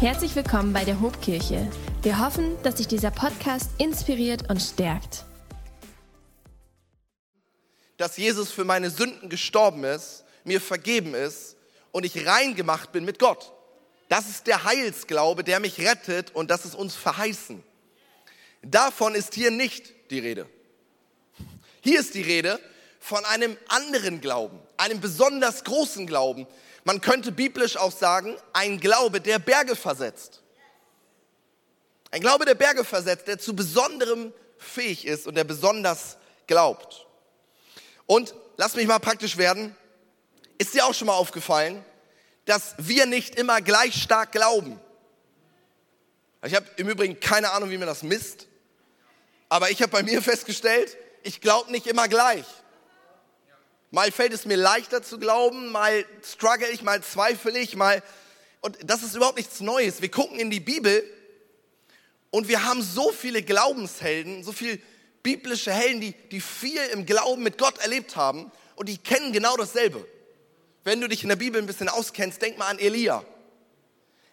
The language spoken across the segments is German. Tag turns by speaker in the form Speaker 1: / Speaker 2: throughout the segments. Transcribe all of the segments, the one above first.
Speaker 1: Herzlich willkommen bei der Hobkirche. Wir hoffen, dass sich dieser Podcast inspiriert und stärkt.
Speaker 2: Dass Jesus für meine Sünden gestorben ist, mir vergeben ist und ich rein gemacht bin mit Gott. Das ist der Heilsglaube, der mich rettet und das ist uns verheißen. Davon ist hier nicht die Rede. Hier ist die Rede von einem anderen Glauben, einem besonders großen Glauben. Man könnte biblisch auch sagen, ein Glaube, der Berge versetzt. Ein Glaube, der Berge versetzt, der zu besonderem fähig ist und der besonders glaubt. Und lass mich mal praktisch werden. Ist dir auch schon mal aufgefallen, dass wir nicht immer gleich stark glauben? Ich habe im Übrigen keine Ahnung, wie man das misst. Aber ich habe bei mir festgestellt, ich glaube nicht immer gleich. Mal fällt es mir leichter zu glauben, mal struggle ich, mal zweifle ich, mal. Und das ist überhaupt nichts Neues. Wir gucken in die Bibel und wir haben so viele Glaubenshelden, so viele biblische Helden, die, die viel im Glauben mit Gott erlebt haben und die kennen genau dasselbe. Wenn du dich in der Bibel ein bisschen auskennst, denk mal an Elia.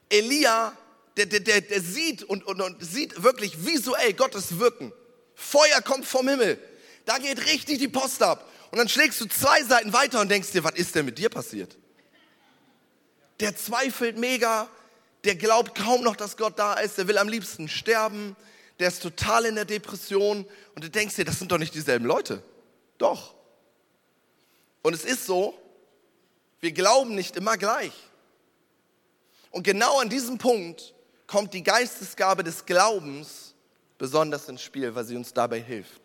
Speaker 2: Elia, der, der, der, der sieht und, und, und sieht wirklich visuell Gottes Wirken. Feuer kommt vom Himmel. Da geht richtig die Post ab. Und dann schlägst du zwei Seiten weiter und denkst dir, was ist denn mit dir passiert? Der zweifelt mega, der glaubt kaum noch, dass Gott da ist, der will am liebsten sterben, der ist total in der Depression und du denkst dir, das sind doch nicht dieselben Leute. Doch. Und es ist so, wir glauben nicht immer gleich. Und genau an diesem Punkt kommt die Geistesgabe des Glaubens besonders ins Spiel, weil sie uns dabei hilft.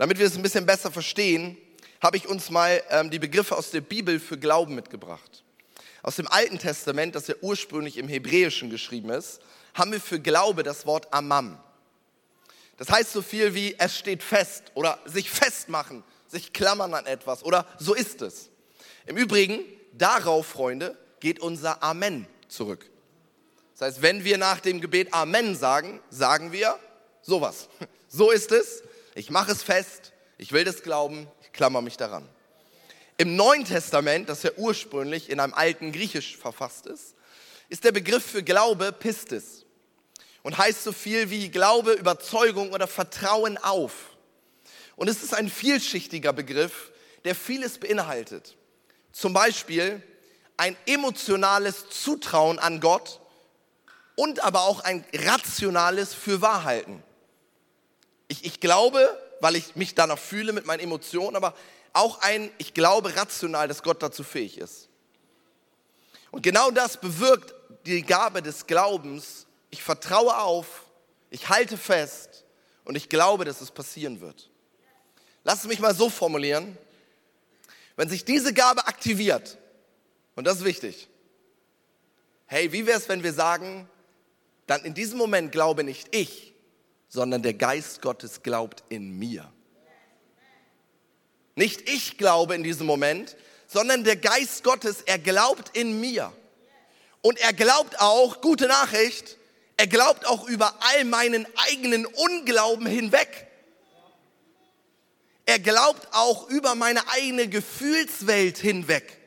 Speaker 2: Damit wir es ein bisschen besser verstehen, habe ich uns mal ähm, die Begriffe aus der Bibel für Glauben mitgebracht. Aus dem Alten Testament, das ja ursprünglich im Hebräischen geschrieben ist, haben wir für Glaube das Wort Amam. Das heißt so viel wie es steht fest oder sich festmachen, sich klammern an etwas oder so ist es. Im Übrigen, darauf, Freunde, geht unser Amen zurück. Das heißt, wenn wir nach dem Gebet Amen sagen, sagen wir sowas. So ist es. Ich mache es fest. Ich will das glauben. Ich klammer mich daran. Im Neuen Testament, das ja ursprünglich in einem alten Griechisch verfasst ist, ist der Begriff für Glaube Pistis und heißt so viel wie Glaube, Überzeugung oder Vertrauen auf. Und es ist ein vielschichtiger Begriff, der vieles beinhaltet. Zum Beispiel ein emotionales Zutrauen an Gott und aber auch ein rationales Fürwahrhalten. Ich, ich glaube, weil ich mich danach fühle mit meinen Emotionen, aber auch ein, ich glaube rational, dass Gott dazu fähig ist. Und genau das bewirkt die Gabe des Glaubens. Ich vertraue auf, ich halte fest und ich glaube, dass es passieren wird. Lass mich mal so formulieren. Wenn sich diese Gabe aktiviert, und das ist wichtig, hey, wie wäre es, wenn wir sagen, dann in diesem Moment glaube nicht ich, sondern der Geist Gottes glaubt in mir. Nicht ich glaube in diesem Moment, sondern der Geist Gottes, er glaubt in mir. Und er glaubt auch, gute Nachricht, er glaubt auch über all meinen eigenen Unglauben hinweg. Er glaubt auch über meine eigene Gefühlswelt hinweg.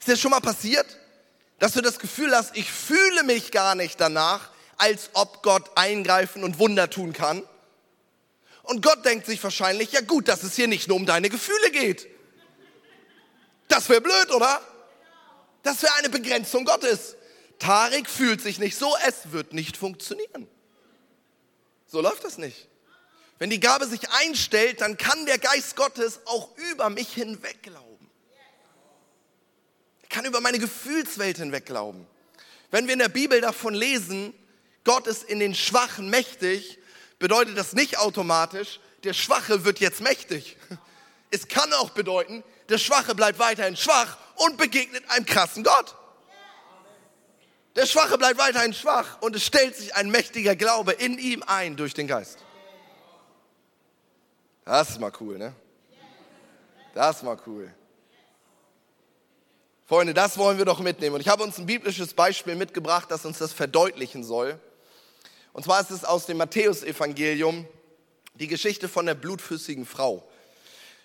Speaker 2: Ist das schon mal passiert? dass du das Gefühl hast, ich fühle mich gar nicht danach, als ob Gott eingreifen und Wunder tun kann. Und Gott denkt sich wahrscheinlich, ja gut, dass es hier nicht nur um deine Gefühle geht. Das wäre blöd, oder? Das wäre eine Begrenzung Gottes. Tarek fühlt sich nicht so, es wird nicht funktionieren. So läuft das nicht. Wenn die Gabe sich einstellt, dann kann der Geist Gottes auch über mich hinweglaufen. Ich kann über meine Gefühlswelt hinweg glauben. Wenn wir in der Bibel davon lesen, Gott ist in den Schwachen mächtig, bedeutet das nicht automatisch, der Schwache wird jetzt mächtig. Es kann auch bedeuten, der Schwache bleibt weiterhin schwach und begegnet einem krassen Gott. Der Schwache bleibt weiterhin schwach und es stellt sich ein mächtiger Glaube in ihm ein durch den Geist. Das ist mal cool, ne? Das ist mal cool. Freunde, das wollen wir doch mitnehmen. Und ich habe uns ein biblisches Beispiel mitgebracht, das uns das verdeutlichen soll. Und zwar ist es aus dem Matthäusevangelium die Geschichte von der blutflüssigen Frau.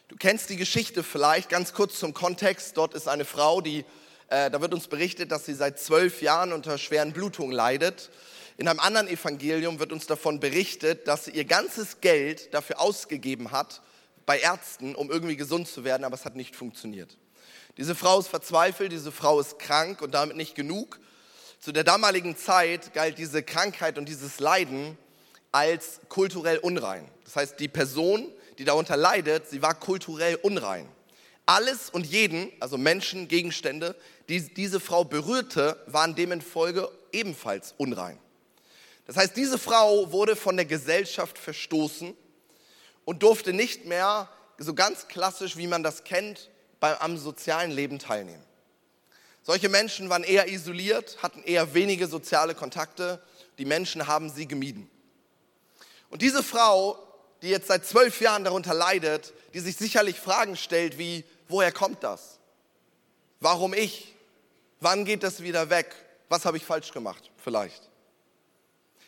Speaker 2: Du kennst die Geschichte vielleicht, ganz kurz zum Kontext. Dort ist eine Frau, die Äh, da wird uns berichtet, dass sie seit zwölf Jahren unter schweren Blutungen leidet. In einem anderen Evangelium wird uns davon berichtet, dass sie ihr ganzes Geld dafür ausgegeben hat, bei Ärzten, um irgendwie gesund zu werden, aber es hat nicht funktioniert. Diese Frau ist verzweifelt, diese Frau ist krank und damit nicht genug. Zu der damaligen Zeit galt diese Krankheit und dieses Leiden als kulturell unrein. Das heißt, die Person, die darunter leidet, sie war kulturell unrein. Alles und jeden, also Menschen, Gegenstände, die diese Frau berührte, waren demenfolge ebenfalls unrein. Das heißt, diese Frau wurde von der Gesellschaft verstoßen und durfte nicht mehr so ganz klassisch, wie man das kennt, am sozialen Leben teilnehmen. Solche Menschen waren eher isoliert, hatten eher wenige soziale Kontakte. Die Menschen haben sie gemieden. Und diese Frau, die jetzt seit zwölf Jahren darunter leidet, die sich sicherlich Fragen stellt wie, woher kommt das? Warum ich? Wann geht das wieder weg? Was habe ich falsch gemacht? Vielleicht.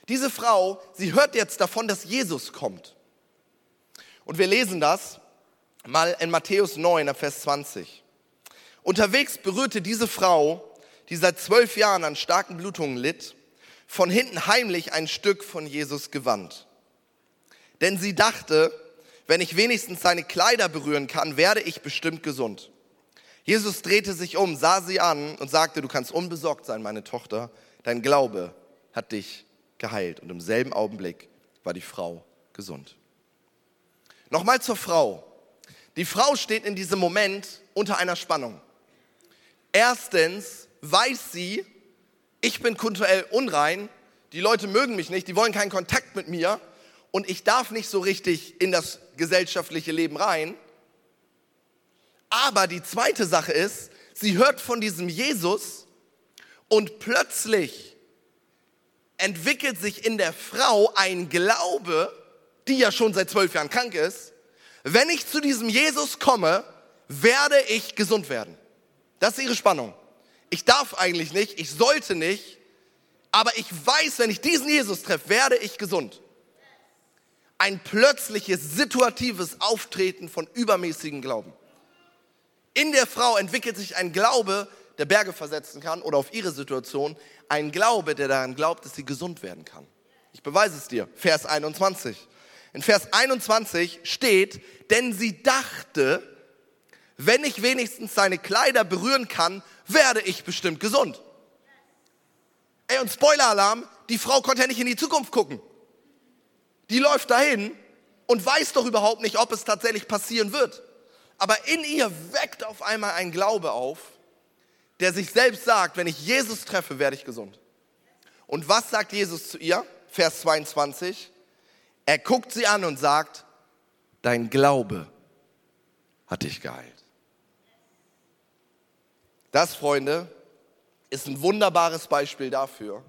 Speaker 2: Diese Frau, sie hört jetzt davon, dass Jesus kommt. Und wir lesen das mal in Matthäus 9, Vers 20. Unterwegs berührte diese Frau, die seit zwölf Jahren an starken Blutungen litt, von hinten heimlich ein Stück von Jesus Gewand. Denn sie dachte, wenn ich wenigstens seine Kleider berühren kann, werde ich bestimmt gesund. Jesus drehte sich um, sah sie an und sagte, du kannst unbesorgt sein, meine Tochter, dein Glaube hat dich geheilt. Und im selben Augenblick war die Frau gesund. Nochmal zur Frau. Die Frau steht in diesem Moment unter einer Spannung. Erstens weiß sie, ich bin kulturell unrein, die Leute mögen mich nicht, die wollen keinen Kontakt mit mir und ich darf nicht so richtig in das gesellschaftliche Leben rein. Aber die zweite Sache ist, sie hört von diesem Jesus und plötzlich entwickelt sich in der Frau ein Glaube, die ja schon seit zwölf Jahren krank ist, wenn ich zu diesem Jesus komme, werde ich gesund werden. Das ist ihre Spannung. Ich darf eigentlich nicht, ich sollte nicht, aber ich weiß, wenn ich diesen Jesus treffe, werde ich gesund. Ein plötzliches, situatives Auftreten von übermäßigen Glauben. In der Frau entwickelt sich ein Glaube, der Berge versetzen kann oder auf ihre Situation, ein Glaube, der daran glaubt, dass sie gesund werden kann. Ich beweise es dir. Vers 21. In Vers 21 steht, denn sie dachte, wenn ich wenigstens seine Kleider berühren kann, werde ich bestimmt gesund. Ey, und Spoiler-Alarm, die Frau konnte ja nicht in die Zukunft gucken. Die läuft dahin und weiß doch überhaupt nicht, ob es tatsächlich passieren wird. Aber in ihr weckt auf einmal ein Glaube auf, der sich selbst sagt, wenn ich Jesus treffe, werde ich gesund. Und was sagt Jesus zu ihr? Vers 22. Er guckt sie an und sagt, dein Glaube hat dich geheilt. Das, Freunde, ist ein wunderbares Beispiel dafür,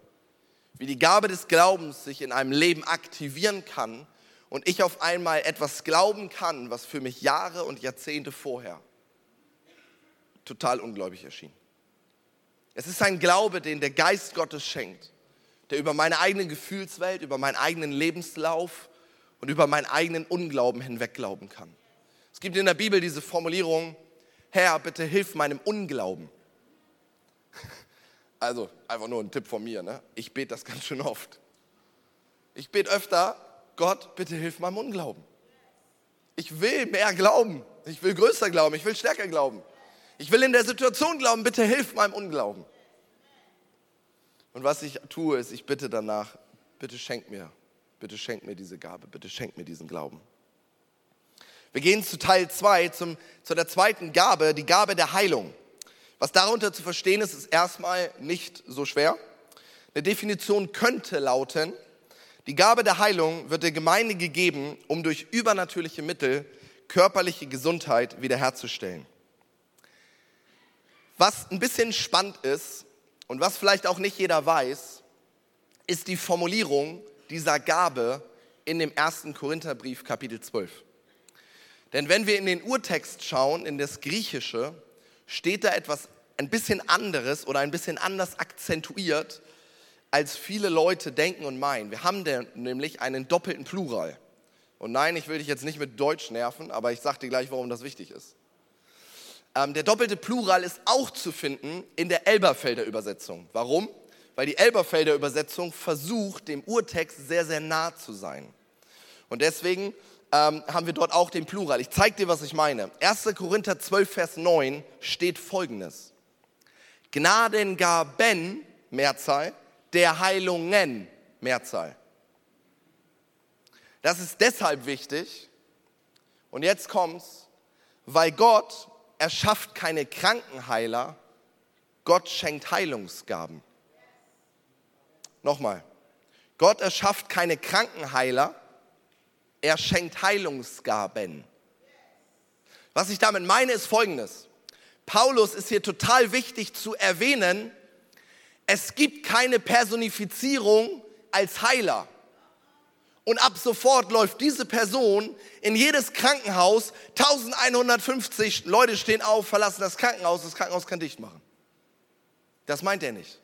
Speaker 2: wie die Gabe des Glaubens sich in einem Leben aktivieren kann und ich auf einmal etwas glauben kann, was für mich Jahre und Jahrzehnte vorher total ungläubig erschien. Es ist ein Glaube, den der Geist Gottes schenkt der über meine eigene Gefühlswelt, über meinen eigenen Lebenslauf und über meinen eigenen Unglauben hinweg glauben kann. Es gibt in der Bibel diese Formulierung, Herr, bitte hilf meinem Unglauben. Also einfach nur ein Tipp von mir, ne? ich bete das ganz schön oft. Ich bete öfter, Gott, bitte hilf meinem Unglauben. Ich will mehr glauben, ich will größer glauben, ich will stärker glauben. Ich will in der Situation glauben, bitte hilf meinem Unglauben. Und was ich tue, ist, ich bitte danach, bitte schenk mir, bitte schenk mir diese Gabe, bitte schenk mir diesen Glauben. Wir gehen zu Teil 2, zu der zweiten Gabe, die Gabe der Heilung. Was darunter zu verstehen ist, ist erstmal nicht so schwer. Eine Definition könnte lauten, die Gabe der Heilung wird der Gemeinde gegeben, um durch übernatürliche Mittel körperliche Gesundheit wiederherzustellen. Was ein bisschen spannend ist, und was vielleicht auch nicht jeder weiß, ist die Formulierung dieser Gabe in dem ersten Korintherbrief Kapitel 12. Denn wenn wir in den Urtext schauen, in das Griechische, steht da etwas ein bisschen anderes oder ein bisschen anders akzentuiert, als viele Leute denken und meinen. Wir haben nämlich einen doppelten Plural. Und nein, ich will dich jetzt nicht mit Deutsch nerven, aber ich sage dir gleich, warum das wichtig ist. Ähm, der doppelte Plural ist auch zu finden in der Elberfelder Übersetzung. Warum? Weil die Elberfelder Übersetzung versucht, dem Urtext sehr, sehr nah zu sein. Und deswegen ähm, haben wir dort auch den Plural. Ich zeige dir, was ich meine. 1. Korinther 12, Vers 9 steht folgendes. Gnadengaben, Mehrzahl, der Heilungen, Mehrzahl. Das ist deshalb wichtig, und jetzt kommt's, weil Gott erschafft keine Krankenheiler, Gott schenkt Heilungsgaben. Nochmal, Gott erschafft keine Krankenheiler, er schenkt Heilungsgaben. Was ich damit meine, ist folgendes. Paulus ist hier total wichtig zu erwähnen, es gibt keine Personifizierung als Heiler. Und ab sofort läuft diese Person in jedes Krankenhaus. 1150 Leute stehen auf, verlassen das Krankenhaus. Das Krankenhaus kann dicht machen. Das meint er nicht.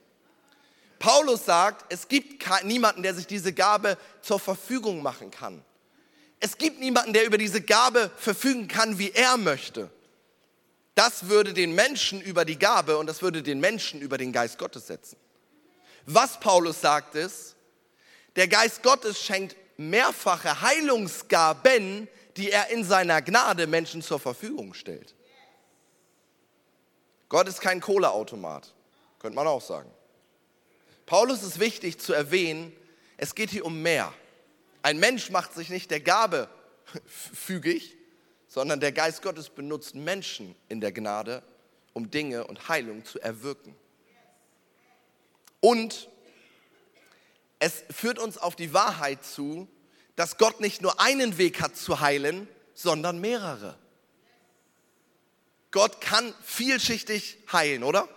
Speaker 2: Paulus sagt, es gibt niemanden, der sich diese Gabe zur Verfügung machen kann. Es gibt niemanden, der über diese Gabe verfügen kann, wie er möchte. Das würde den Menschen über die Gabe und das würde den Menschen über den Geist Gottes setzen. Was Paulus sagt ist, der Geist Gottes schenkt mehrfache Heilungsgaben, die er in seiner Gnade Menschen zur Verfügung stellt. Gott ist kein Kohleautomat, könnte man auch sagen. Paulus ist wichtig zu erwähnen, es geht hier um mehr. Ein Mensch macht sich nicht der Gabe fügig, sondern der Geist Gottes benutzt Menschen in der Gnade, um Dinge und Heilung zu erwirken. Und es führt uns auf die Wahrheit zu, dass Gott nicht nur einen Weg hat zu heilen, sondern mehrere. Gott kann vielschichtig heilen, oder?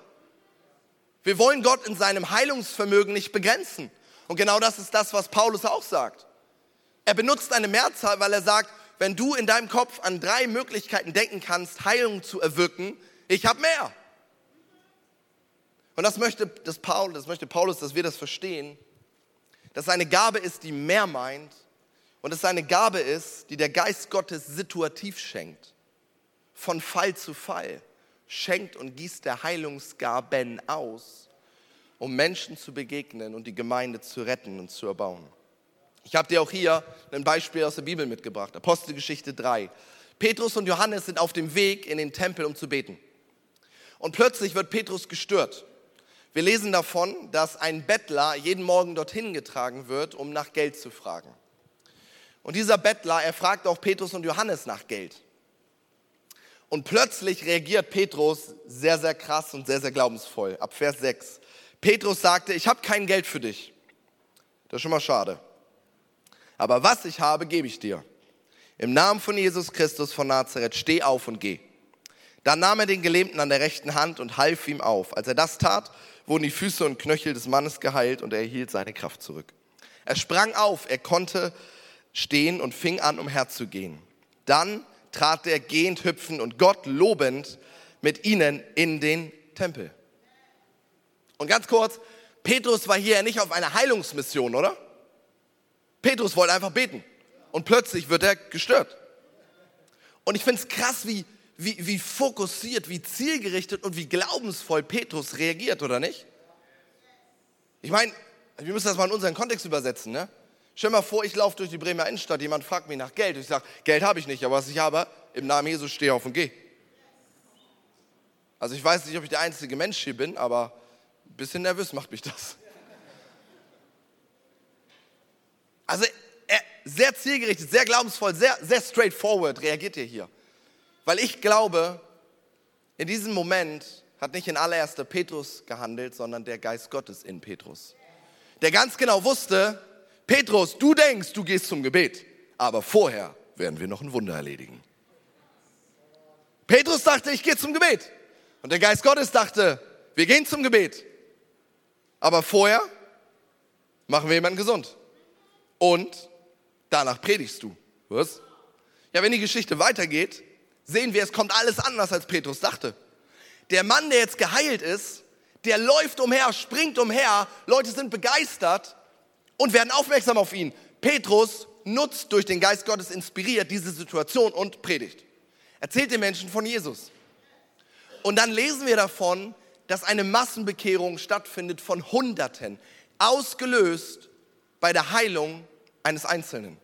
Speaker 2: Wir wollen Gott in seinem Heilungsvermögen nicht begrenzen. Und genau das ist das, was Paulus auch sagt. Er benutzt eine Mehrzahl, weil er sagt, wenn du in deinem Kopf an drei Möglichkeiten denken kannst, Heilung zu erwirken, ich habe mehr. Und das möchte, das, Paul, das möchte Paulus, dass wir das verstehen dass es eine Gabe ist, die mehr meint und dass es eine Gabe ist, die der Geist Gottes situativ schenkt. Von Fall zu Fall schenkt und gießt der Heilungsgaben aus, um Menschen zu begegnen und die Gemeinde zu retten und zu erbauen. Ich habe dir auch hier ein Beispiel aus der Bibel mitgebracht, Apostelgeschichte 3. Petrus und Johannes sind auf dem Weg in den Tempel, um zu beten. Und plötzlich wird Petrus gestört. Wir lesen davon, dass ein Bettler jeden Morgen dorthin getragen wird, um nach Geld zu fragen. Und dieser Bettler, er fragt auch Petrus und Johannes nach Geld. Und plötzlich reagiert Petrus sehr, sehr krass und sehr, sehr glaubensvoll. Ab Vers 6. Petrus sagte, ich habe kein Geld für dich. Das ist schon mal schade. Aber was ich habe, gebe ich dir. Im Namen von Jesus Christus von Nazareth, steh auf und geh. Dann nahm er den Gelähmten an der rechten Hand und half ihm auf. Als er das tat, wurden die Füße und Knöchel des Mannes geheilt und er erhielt seine Kraft zurück. Er sprang auf, er konnte stehen und fing an, umherzugehen. Dann trat er gehend, hüpfend und Gott lobend mit ihnen in den Tempel. Und ganz kurz, Petrus war hier nicht auf einer Heilungsmission, oder? Petrus wollte einfach beten. Und plötzlich wird er gestört. Und ich finde es krass, wie, wie, wie fokussiert, wie zielgerichtet und wie glaubensvoll Petrus reagiert, oder nicht? Ich meine, wir müssen das mal in unseren Kontext übersetzen. Ne? Stell mal vor, ich laufe durch die Bremer Innenstadt, jemand fragt mich nach Geld. Ich sage, Geld habe ich nicht, aber was ich habe, im Namen Jesus stehe auf und gehe. Also ich weiß nicht, ob ich der einzige Mensch hier bin, aber ein bisschen nervös macht mich das. Also sehr zielgerichtet, sehr glaubensvoll, sehr, sehr straightforward reagiert er hier. Weil ich glaube, in diesem Moment hat nicht in allererster Petrus gehandelt, sondern der Geist Gottes in Petrus. Der ganz genau wusste, Petrus, du denkst, du gehst zum Gebet, aber vorher werden wir noch ein Wunder erledigen. Petrus dachte, ich gehe zum Gebet. Und der Geist Gottes dachte, wir gehen zum Gebet. Aber vorher machen wir jemanden gesund. Und danach predigst du. Was? Ja, wenn die Geschichte weitergeht, sehen wir, es kommt alles anders, als Petrus dachte. Der Mann, der jetzt geheilt ist, der läuft umher, springt umher, Leute sind begeistert und werden aufmerksam auf ihn. Petrus nutzt durch den Geist Gottes inspiriert diese Situation und predigt. Erzählt den Menschen von Jesus. Und dann lesen wir davon, dass eine Massenbekehrung stattfindet von Hunderten, ausgelöst bei der Heilung eines Einzelnen.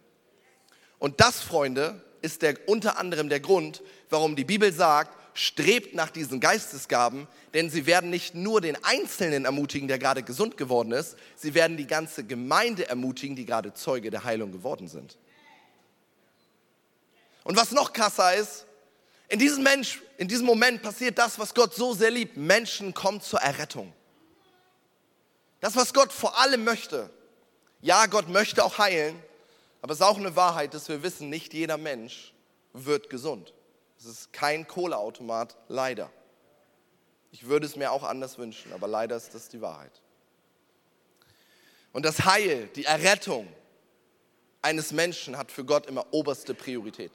Speaker 2: Und das, Freunde, ist der, unter anderem der Grund, warum die Bibel sagt, strebt nach diesen Geistesgaben, denn sie werden nicht nur den Einzelnen ermutigen, der gerade gesund geworden ist, sie werden die ganze Gemeinde ermutigen, die gerade Zeuge der Heilung geworden sind. Und was noch krasser ist, in diesem Mensch, in diesem Moment passiert das, was Gott so sehr liebt. Menschen kommen zur Errettung. Das, was Gott vor allem möchte. Ja, Gott möchte auch heilen, aber es ist auch eine Wahrheit, dass wir wissen, nicht jeder Mensch wird gesund. Es ist kein Kohleautomat, leider. Ich würde es mir auch anders wünschen, aber leider ist das die Wahrheit. Und das Heil, die Errettung eines Menschen hat für Gott immer oberste Priorität.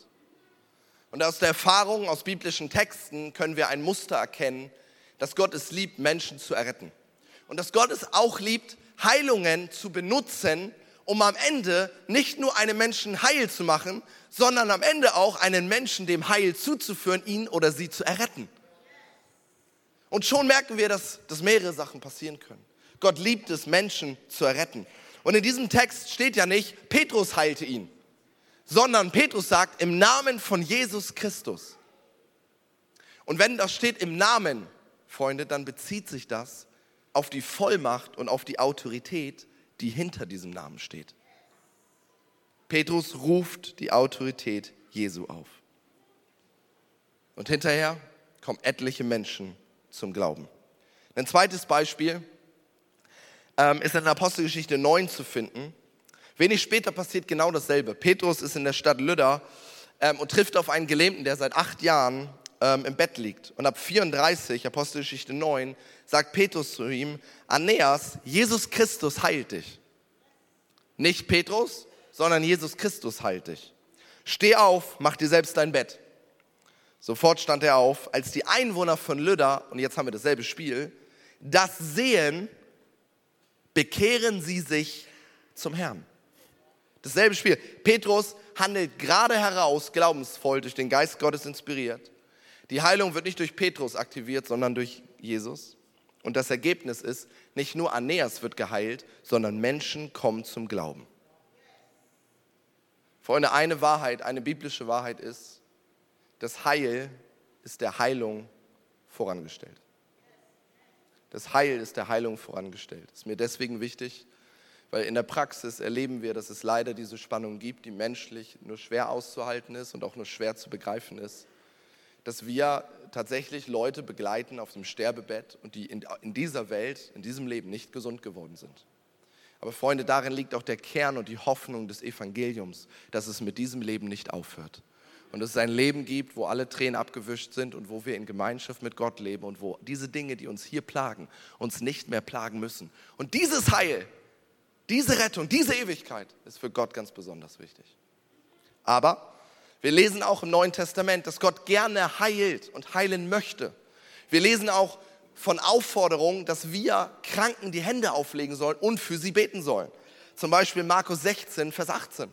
Speaker 2: Und aus der Erfahrung aus biblischen Texten können wir ein Muster erkennen, dass Gott es liebt, Menschen zu erretten. Und dass Gott es auch liebt, Heilungen zu benutzen, um am Ende nicht nur einen Menschen heil zu machen, sondern am Ende auch einen Menschen dem Heil zuzuführen, ihn oder sie zu erretten. Und schon merken wir, dass, dass mehrere Sachen passieren können. Gott liebt es, Menschen zu erretten. Und in diesem Text steht ja nicht, Petrus heilte ihn, sondern Petrus sagt, im Namen von Jesus Christus. Und wenn das steht im Namen, Freunde, dann bezieht sich das auf die Vollmacht und auf die Autorität, die hinter diesem Namen steht. Petrus ruft die Autorität Jesu auf. Und hinterher kommen etliche Menschen zum Glauben. Ein zweites Beispiel ähm, ist in der Apostelgeschichte 9 zu finden. Wenig später passiert genau dasselbe. Petrus ist in der Stadt Lydda ähm, und trifft auf einen Gelähmten, der seit acht Jahren ähm, im Bett liegt. Und ab 34, Apostelgeschichte 9, sagt Petrus zu ihm, Aeneas, Jesus Christus heilt dich. Nicht Petrus, sondern Jesus Christus heilt dich. Steh auf, mach dir selbst dein Bett. Sofort stand er auf, als die Einwohner von Lydda, und jetzt haben wir dasselbe Spiel, das sehen, bekehren sie sich zum Herrn. Dasselbe Spiel. Petrus handelt gerade heraus, glaubensvoll, durch den Geist Gottes inspiriert. Die Heilung wird nicht durch Petrus aktiviert, sondern durch Jesus. Und das Ergebnis ist, nicht nur Aeneas wird geheilt, sondern Menschen kommen zum Glauben. Freunde, eine Wahrheit, eine biblische Wahrheit ist, das Heil ist der Heilung vorangestellt. Das Heil ist der Heilung vorangestellt. Ist mir deswegen wichtig, weil in der Praxis erleben wir, dass es leider diese Spannung gibt, die menschlich nur schwer auszuhalten ist und auch nur schwer zu begreifen ist. Dass wir tatsächlich Leute begleiten auf dem Sterbebett und die in, in dieser Welt, in diesem Leben nicht gesund geworden sind. Aber Freunde, darin liegt auch der Kern und die Hoffnung des Evangeliums, dass es mit diesem Leben nicht aufhört. Und dass es ein Leben gibt, wo alle Tränen abgewischt sind und wo wir in Gemeinschaft mit Gott leben und wo diese Dinge, die uns hier plagen, uns nicht mehr plagen müssen. Und dieses Heil, diese Rettung, diese Ewigkeit ist für Gott ganz besonders wichtig. Aber wir lesen auch im Neuen Testament, dass Gott gerne heilt und heilen möchte. Wir lesen auch von Aufforderungen, dass wir Kranken die Hände auflegen sollen und für sie beten sollen. Zum Beispiel Markus 16, Vers 18.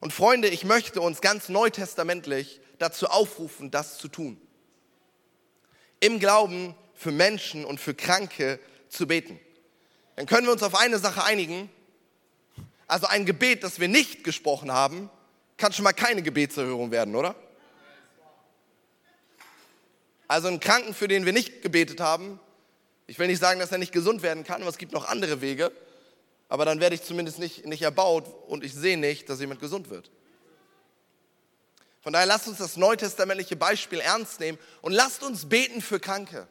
Speaker 2: Und Freunde, ich möchte uns ganz neutestamentlich dazu aufrufen, das zu tun. Im Glauben für Menschen und für Kranke zu beten dann können wir uns auf eine Sache einigen. Also ein Gebet, das wir nicht gesprochen haben, kann schon mal keine Gebetserhörung werden, oder? Also ein Kranken, für den wir nicht gebetet haben, ich will nicht sagen, dass er nicht gesund werden kann, aber es gibt noch andere Wege, aber dann werde ich zumindest nicht, nicht erbaut und ich sehe nicht, dass jemand gesund wird. Von daher lasst uns das neutestamentliche Beispiel ernst nehmen und lasst uns beten für Kranke.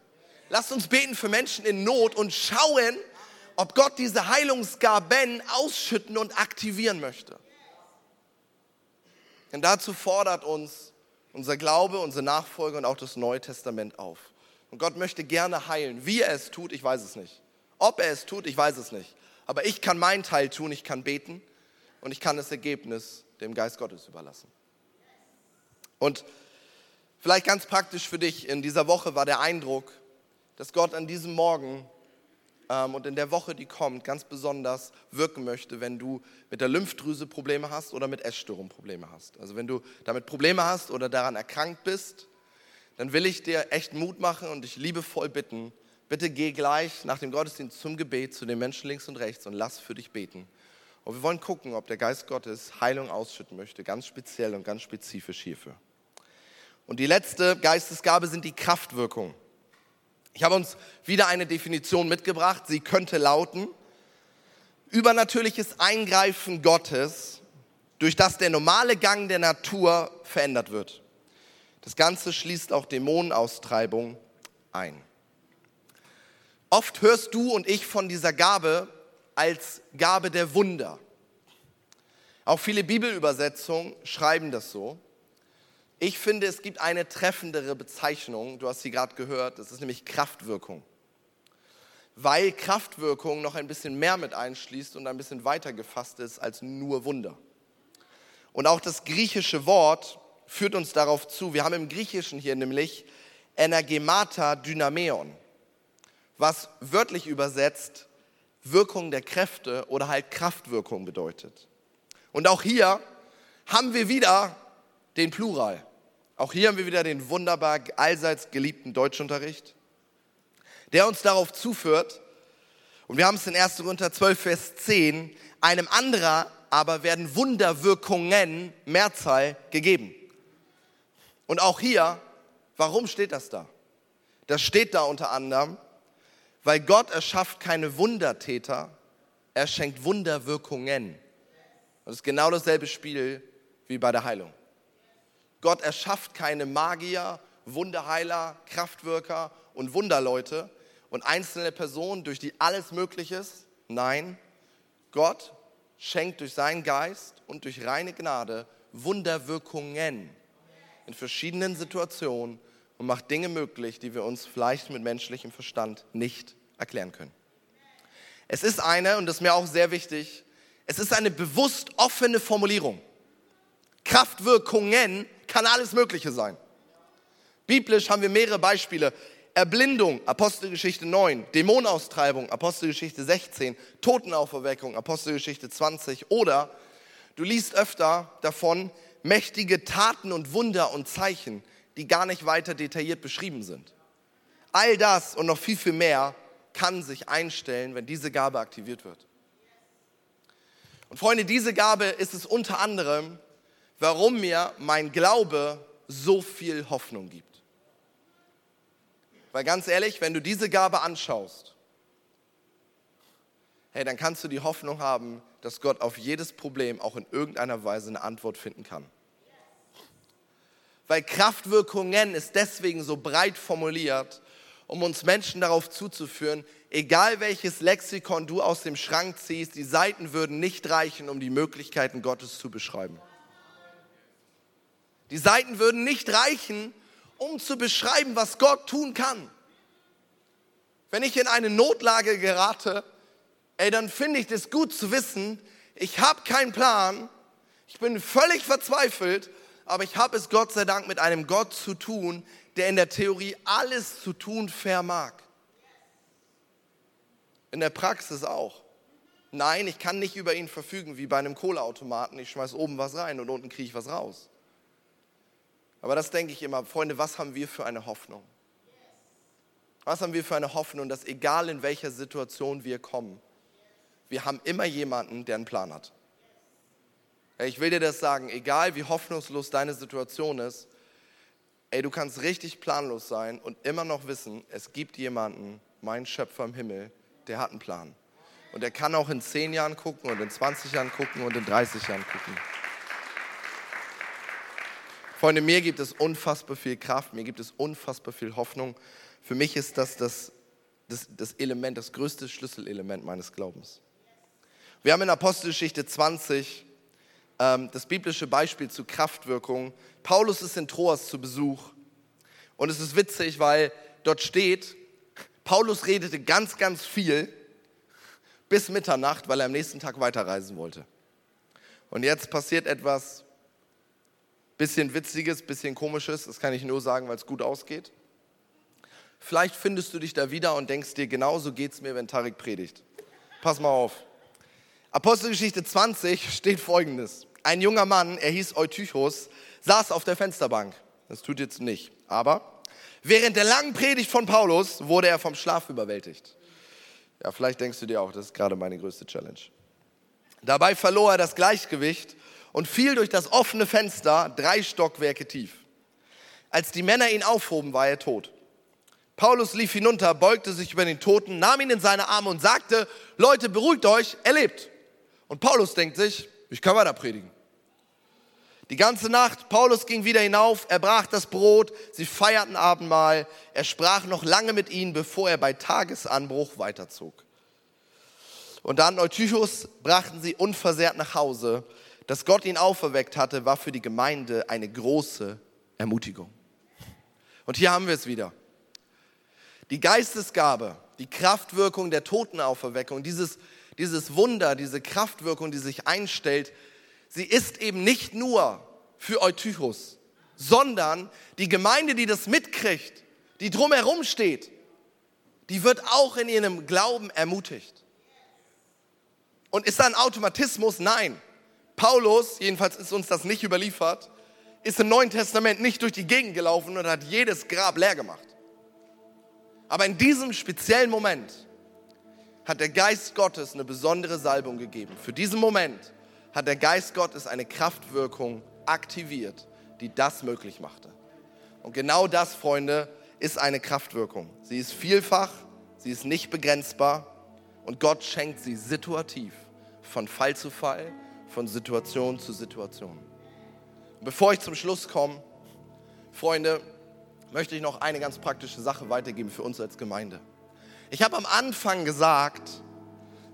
Speaker 2: Lasst uns beten für Menschen in Not und schauen, ob Gott diese Heilungsgaben ausschütten und aktivieren möchte. Denn dazu fordert uns unser Glaube, unsere Nachfolge und auch das Neue Testament auf. Und Gott möchte gerne heilen. Wie er es tut, ich weiß es nicht. Ob er es tut, ich weiß es nicht. Aber ich kann meinen Teil tun, ich kann beten und ich kann das Ergebnis dem Geist Gottes überlassen. Und vielleicht ganz praktisch für dich, in dieser Woche war der Eindruck, dass Gott an diesem Morgen und in der Woche, die kommt, ganz besonders wirken möchte, wenn du mit der Lymphdrüse Probleme hast oder mit Essstörungen Probleme hast. Also wenn du damit Probleme hast oder daran erkrankt bist, dann will ich dir echt Mut machen und dich liebevoll bitten, bitte geh gleich nach dem Gottesdienst zum Gebet zu den Menschen links und rechts und lass für dich beten. Und wir wollen gucken, ob der Geist Gottes Heilung ausschütten möchte, ganz speziell und ganz spezifisch hierfür. Und die letzte Geistesgabe sind die Kraftwirkungen. Ich habe uns wieder eine Definition mitgebracht. Sie könnte lauten, übernatürliches Eingreifen Gottes, durch das der normale Gang der Natur verändert wird. Das Ganze schließt auch Dämonenaustreibung ein. Oft hörst du und ich von dieser Gabe als Gabe der Wunder. Auch viele Bibelübersetzungen schreiben das so. Ich finde, es gibt eine treffendere Bezeichnung, du hast sie gerade gehört, das ist nämlich Kraftwirkung. Weil Kraftwirkung noch ein bisschen mehr mit einschließt und ein bisschen weiter gefasst ist als nur Wunder. Und auch das griechische Wort führt uns darauf zu. Wir haben im Griechischen hier nämlich Energemata Dynameon, was wörtlich übersetzt Wirkung der Kräfte oder halt Kraftwirkung bedeutet. Und auch hier haben wir wieder den Plural. Auch hier haben wir wieder den wunderbar allseits geliebten Deutschunterricht, der uns darauf zuführt, und wir haben es in 1. Korinther 12, Vers 10, einem anderer aber werden Wunderwirkungen, Mehrzahl, gegeben. Und auch hier, warum steht das da? Das steht da unter anderem, weil Gott erschafft keine Wundertäter, er schenkt Wunderwirkungen. Das ist genau dasselbe Spiel wie bei der Heilung. Gott erschafft keine Magier, Wunderheiler, Kraftwirker und Wunderleute und einzelne Personen, durch die alles möglich ist. Nein, Gott schenkt durch seinen Geist und durch reine Gnade Wunderwirkungen in verschiedenen Situationen und macht Dinge möglich, die wir uns vielleicht mit menschlichem Verstand nicht erklären können. Es ist eine, und das ist mir auch sehr wichtig, es ist eine bewusst offene Formulierung. Kraftwirkungen kann alles Mögliche sein. Biblisch haben wir mehrere Beispiele. Erblindung, Apostelgeschichte 9, Dämonenaustreibung, Apostelgeschichte 16, Totenauferweckung, Apostelgeschichte 20 oder du liest öfter davon mächtige Taten und Wunder und Zeichen, die gar nicht weiter detailliert beschrieben sind. All das und noch viel, viel mehr kann sich einstellen, wenn diese Gabe aktiviert wird. Und Freunde, diese Gabe ist es unter anderem, warum mir mein Glaube so viel Hoffnung gibt. Weil ganz ehrlich, wenn du diese Gabe anschaust, hey, dann kannst du die Hoffnung haben, dass Gott auf jedes Problem auch in irgendeiner Weise eine Antwort finden kann. Weil Kraftwirkungen ist deswegen so breit formuliert, um uns Menschen darauf zuzuführen, egal welches Lexikon du aus dem Schrank ziehst, die Seiten würden nicht reichen, um die Möglichkeiten Gottes zu beschreiben. Die Seiten würden nicht reichen, um zu beschreiben, was Gott tun kann. Wenn ich in eine Notlage gerate, ey, dann finde ich das gut zu wissen, ich habe keinen Plan, ich bin völlig verzweifelt, aber ich habe es Gott sei Dank mit einem Gott zu tun, der in der Theorie alles zu tun vermag. In der Praxis auch. Nein, ich kann nicht über ihn verfügen wie bei einem Kohleautomaten. Ich schmeiß oben was rein und unten kriege ich was raus. Aber das denke ich immer, Freunde, was haben wir für eine Hoffnung? Was haben wir für eine Hoffnung, dass egal in welcher Situation wir kommen, wir haben immer jemanden, der einen Plan hat. Ich will dir das sagen, egal wie hoffnungslos deine Situation ist, ey, du kannst richtig planlos sein und immer noch wissen, es gibt jemanden, mein Schöpfer im Himmel, der hat einen Plan. Und er kann auch in 10 Jahren gucken und in 20 Jahren gucken und in 30 Jahren gucken. Freunde, mir gibt es unfassbar viel Kraft, mir gibt es unfassbar viel Hoffnung. Für mich ist das das, das, das Element, das größte Schlüsselelement meines Glaubens. Wir haben in Apostelgeschichte 20 ähm, das biblische Beispiel zu Kraftwirkung. Paulus ist in Troas zu Besuch und es ist witzig, weil dort steht, Paulus redete ganz, ganz viel bis Mitternacht, weil er am nächsten Tag weiterreisen wollte. Und jetzt passiert etwas Bisschen witziges, bisschen komisches, das kann ich nur sagen, weil es gut ausgeht. Vielleicht findest du dich da wieder und denkst dir, genauso geht es mir, wenn Tarik predigt. Pass mal auf. Apostelgeschichte 20 steht folgendes. Ein junger Mann, er hieß Eutychus, saß auf der Fensterbank. Das tut jetzt nicht. Aber Während der langen Predigt von Paulus wurde er vom Schlaf überwältigt. Ja, vielleicht denkst du dir auch, das ist gerade meine größte Challenge. Dabei verlor er das Gleichgewicht und fiel durch das offene Fenster drei Stockwerke tief. Als die Männer ihn aufhoben, war er tot. Paulus lief hinunter, beugte sich über den Toten, nahm ihn in seine Arme und sagte, Leute, beruhigt euch, er lebt. Und Paulus denkt sich, ich kann weiter predigen. Die ganze Nacht, Paulus ging wieder hinauf, er brach das Brot, sie feierten Abendmahl, er sprach noch lange mit ihnen, bevor er bei Tagesanbruch weiterzog. Und dann Eutychus brachten sie unversehrt nach Hause. Dass Gott ihn auferweckt hatte, war für die Gemeinde eine große Ermutigung. Und hier haben wir es wieder. Die Geistesgabe, die Kraftwirkung der Totenauferweckung, dieses, dieses Wunder, diese Kraftwirkung, die sich einstellt, sie ist eben nicht nur für Eutychus, sondern die Gemeinde, die das mitkriegt, die drumherum steht, die wird auch in ihrem Glauben ermutigt. Und ist da ein Automatismus? Nein. Paulus, jedenfalls ist uns das nicht überliefert, ist im Neuen Testament nicht durch die Gegend gelaufen und hat jedes Grab leer gemacht. Aber in diesem speziellen Moment hat der Geist Gottes eine besondere Salbung gegeben. Für diesen Moment hat der Geist Gottes eine Kraftwirkung aktiviert, die das möglich machte. Und genau das, Freunde, ist eine Kraftwirkung. Sie ist vielfach, sie ist nicht begrenzbar und Gott schenkt sie situativ, von Fall zu Fall, von Situation zu Situation. Bevor ich zum Schluss komme, Freunde, möchte ich noch eine ganz praktische Sache weitergeben für uns als Gemeinde. Ich habe am Anfang gesagt,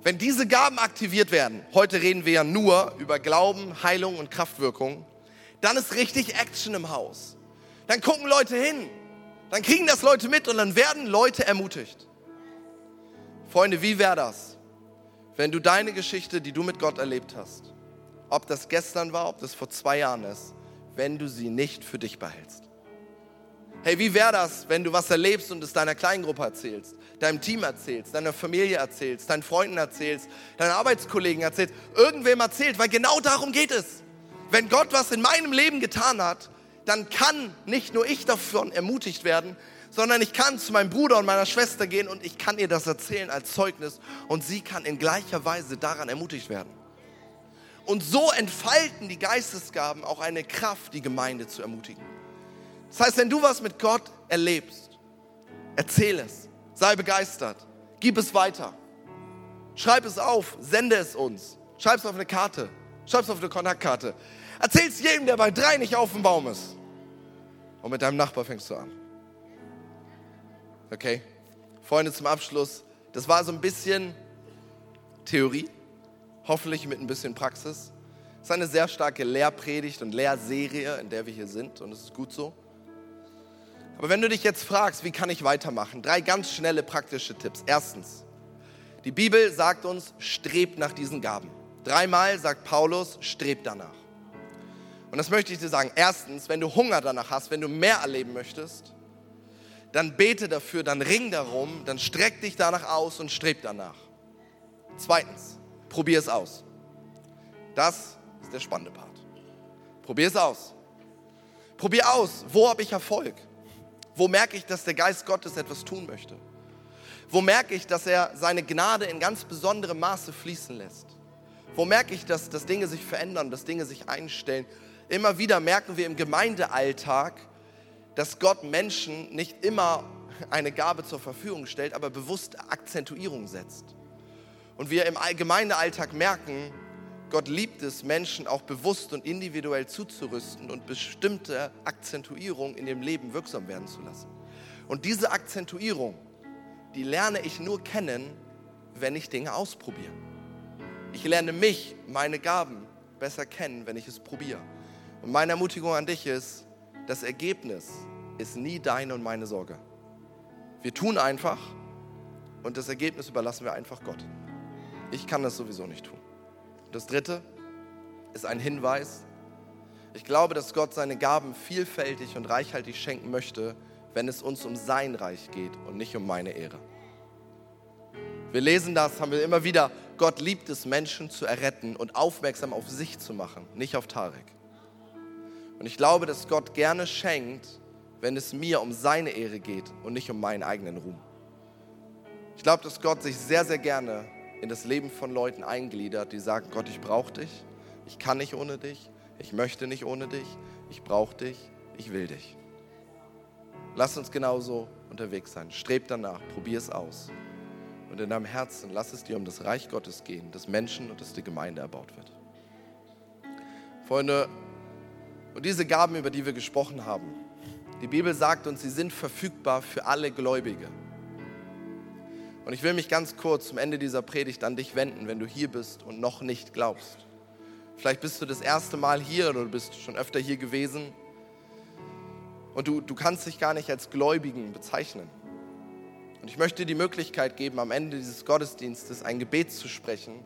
Speaker 2: wenn diese Gaben aktiviert werden, heute reden wir ja nur über Glauben, Heilung und Kraftwirkung, dann ist richtig Action im Haus. Dann gucken Leute hin, dann kriegen das Leute mit und dann werden Leute ermutigt. Freunde, wie wäre das, wenn du deine Geschichte, die du mit Gott erlebt hast, ob das gestern war, ob das vor zwei Jahren ist, wenn du sie nicht für dich behältst? Hey, wie wäre das, wenn du was erlebst und es deiner Kleingruppe erzählst, deinem Team erzählst, deiner Familie erzählst, deinen Freunden erzählst, deinen Arbeitskollegen erzählst, irgendwem erzählt, weil genau darum geht es. Wenn Gott was in meinem Leben getan hat, dann kann nicht nur ich davon ermutigt werden, sondern ich kann zu meinem Bruder und meiner Schwester gehen und ich kann ihr das erzählen als Zeugnis und sie kann in gleicher Weise daran ermutigt werden. Und so entfalten die Geistesgaben auch eine Kraft, die Gemeinde zu ermutigen. Das heißt, wenn du was mit Gott erlebst, erzähl es, sei begeistert, gib es weiter, schreib es auf, sende es uns, schreib es auf eine Karte, schreib es auf eine Kontaktkarte. Erzähl es jedem, der bei drei nicht auf dem Baum ist. Und mit deinem Nachbar fängst du an. Okay? Freunde, zum Abschluss. Das war so ein bisschen Theorie, hoffentlich mit ein bisschen Praxis. Es ist eine sehr starke Lehrpredigt und Lehrserie, in der wir hier sind und es ist gut so. Aber wenn du dich jetzt fragst, wie kann ich weitermachen? Drei ganz schnelle praktische Tipps. Erstens, die Bibel sagt uns, strebt nach diesen Gaben. Dreimal sagt Paulus, strebt danach. Und das möchte ich dir sagen. Erstens, wenn du Hunger danach hast, wenn du mehr erleben möchtest, dann bete dafür, dann ring darum, dann streck dich danach aus und streb danach. Zweitens, probier es aus. Das ist der spannende Part. Probier es aus. Probier aus, wo habe ich Erfolg? Wo merke ich, dass der Geist Gottes etwas tun möchte? Wo merke ich, dass er seine Gnade in ganz besonderem Maße fließen lässt? Wo merke ich, dass, dass Dinge sich verändern, dass Dinge sich einstellen? Immer wieder merken wir im Gemeindealltag, dass Gott Menschen nicht immer eine Gabe zur Verfügung stellt, aber bewusst Akzentuierung setzt. Und wir im Gemeindealltag merken, Gott liebt es, Menschen auch bewusst und individuell zuzurüsten und bestimmte Akzentuierung in dem Leben wirksam werden zu lassen. Und diese Akzentuierung, die lerne ich nur kennen, wenn ich Dinge ausprobiere. Ich lerne mich, meine Gaben besser kennen, wenn ich es probiere. Und meine Ermutigung an dich ist, das Ergebnis ist nie deine und meine Sorge. Wir tun einfach und das Ergebnis überlassen wir einfach Gott. Ich kann das sowieso nicht tun. Das dritte ist ein Hinweis. Ich glaube, dass Gott seine Gaben vielfältig und reichhaltig schenken möchte, wenn es uns um sein Reich geht und nicht um meine Ehre. Wir lesen das, haben wir immer wieder. Gott liebt es, Menschen zu erretten und aufmerksam auf sich zu machen, nicht auf Tarek. Und ich glaube, dass Gott gerne schenkt, wenn es mir um seine Ehre geht und nicht um meinen eigenen Ruhm. Ich glaube, dass Gott sich sehr, sehr gerne in das Leben von Leuten eingliedert, die sagen, Gott, ich brauche dich, ich kann nicht ohne dich, ich möchte nicht ohne dich, ich brauche dich, ich will dich. Lass uns genauso unterwegs sein. Streb danach, probier es aus. Und in deinem Herzen lass es dir um das Reich Gottes gehen, dass Menschen und dass die Gemeinde erbaut wird. Freunde, und diese Gaben, über die wir gesprochen haben, die Bibel sagt uns, sie sind verfügbar für alle Gläubige. Und ich will mich ganz kurz zum Ende dieser Predigt an dich wenden, wenn du hier bist und noch nicht glaubst. Vielleicht bist du das erste Mal hier oder du bist schon öfter hier gewesen und du, du kannst dich gar nicht als Gläubigen bezeichnen. Und ich möchte dir die Möglichkeit geben, am Ende dieses Gottesdienstes ein Gebet zu sprechen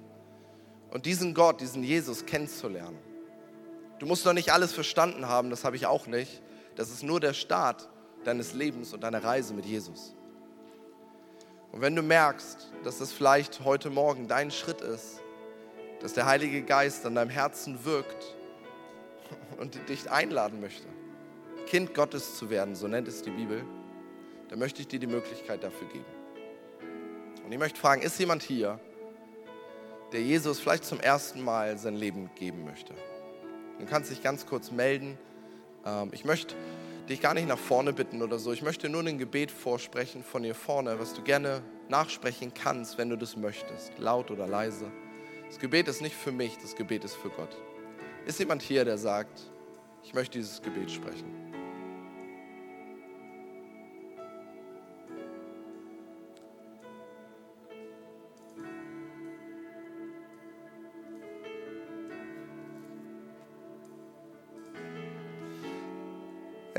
Speaker 2: und diesen Gott, diesen Jesus kennenzulernen. Du musst noch nicht alles verstanden haben, das habe ich auch nicht. Das ist nur der Start deines Lebens und deiner Reise mit Jesus. Und wenn du merkst, dass das vielleicht heute Morgen dein Schritt ist, dass der Heilige Geist an deinem Herzen wirkt und dich einladen möchte, Kind Gottes zu werden, so nennt es die Bibel, dann möchte ich dir die Möglichkeit dafür geben. Und ich möchte fragen, ist jemand hier, der Jesus vielleicht zum ersten Mal sein Leben geben möchte? Du kannst dich ganz kurz melden. Ähm, ich möchte dich gar nicht nach vorne bitten oder so. Ich möchte nur ein Gebet vorsprechen von hier vorne, was du gerne nachsprechen kannst, wenn du das möchtest, laut oder leise. Das Gebet ist nicht für mich, das Gebet ist für Gott. Ist jemand hier, der sagt, ich möchte dieses Gebet sprechen?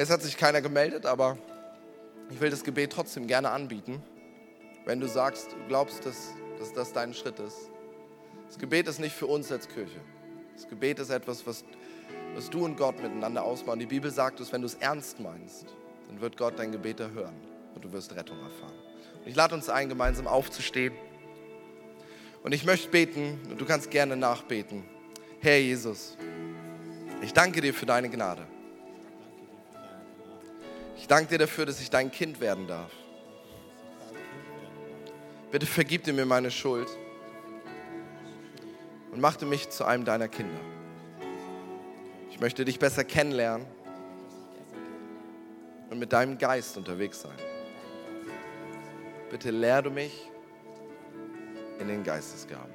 Speaker 2: Es hat sich keiner gemeldet, aber ich will das Gebet trotzdem gerne anbieten. Wenn du sagst, du glaubst, dass, dass das dein Schritt ist. Das Gebet ist nicht für uns als Kirche. Das Gebet ist etwas, was, was du und Gott miteinander ausmachen. Die Bibel sagt es, wenn du es ernst meinst, dann wird Gott dein Gebet erhören und du wirst Rettung erfahren. Und ich lade uns ein, gemeinsam aufzustehen. Und ich möchte beten, und du kannst gerne nachbeten. Herr Jesus, ich danke dir für deine Gnade. Ich danke dir dafür, dass ich dein Kind werden darf. Bitte vergib dir mir meine Schuld und machte mich zu einem deiner Kinder. Ich möchte dich besser kennenlernen und mit deinem Geist unterwegs sein. Bitte lehr du mich in den Geistesgaben.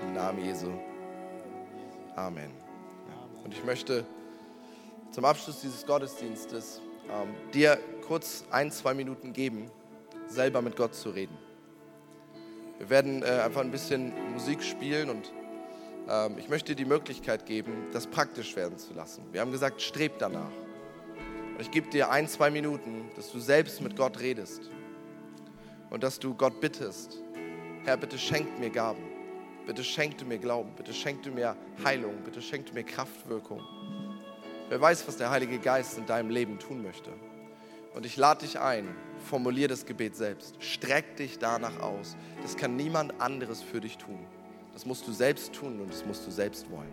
Speaker 2: Im Namen Jesu. Amen. Und ich möchte zum Abschluss dieses Gottesdienstes ähm, dir kurz ein, zwei Minuten geben, selber mit Gott zu reden. Wir werden äh, einfach ein bisschen Musik spielen und ähm, ich möchte dir die Möglichkeit geben, das praktisch werden zu lassen. Wir haben gesagt, streb danach. Und ich gebe dir ein, zwei Minuten, dass du selbst mit Gott redest und dass du Gott bittest, Herr, bitte schenkt mir Gaben, bitte schenk du mir Glauben, bitte schenk du mir Heilung, bitte schenk du mir Kraftwirkung. Wer weiß, was der Heilige Geist in deinem Leben tun möchte. Und ich lade dich ein, formulier das Gebet selbst. Streck dich danach aus. Das kann niemand anderes für dich tun. Das musst du selbst tun und das musst du selbst wollen.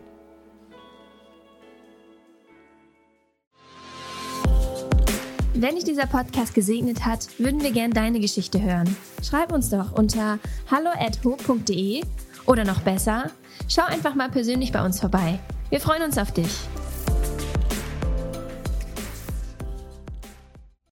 Speaker 1: Wenn dich dieser Podcast gesegnet hat, würden wir gern deine Geschichte hören. Schreib uns doch unter hallo@ho.de oder noch besser, schau einfach mal persönlich bei uns vorbei. Wir freuen uns auf dich.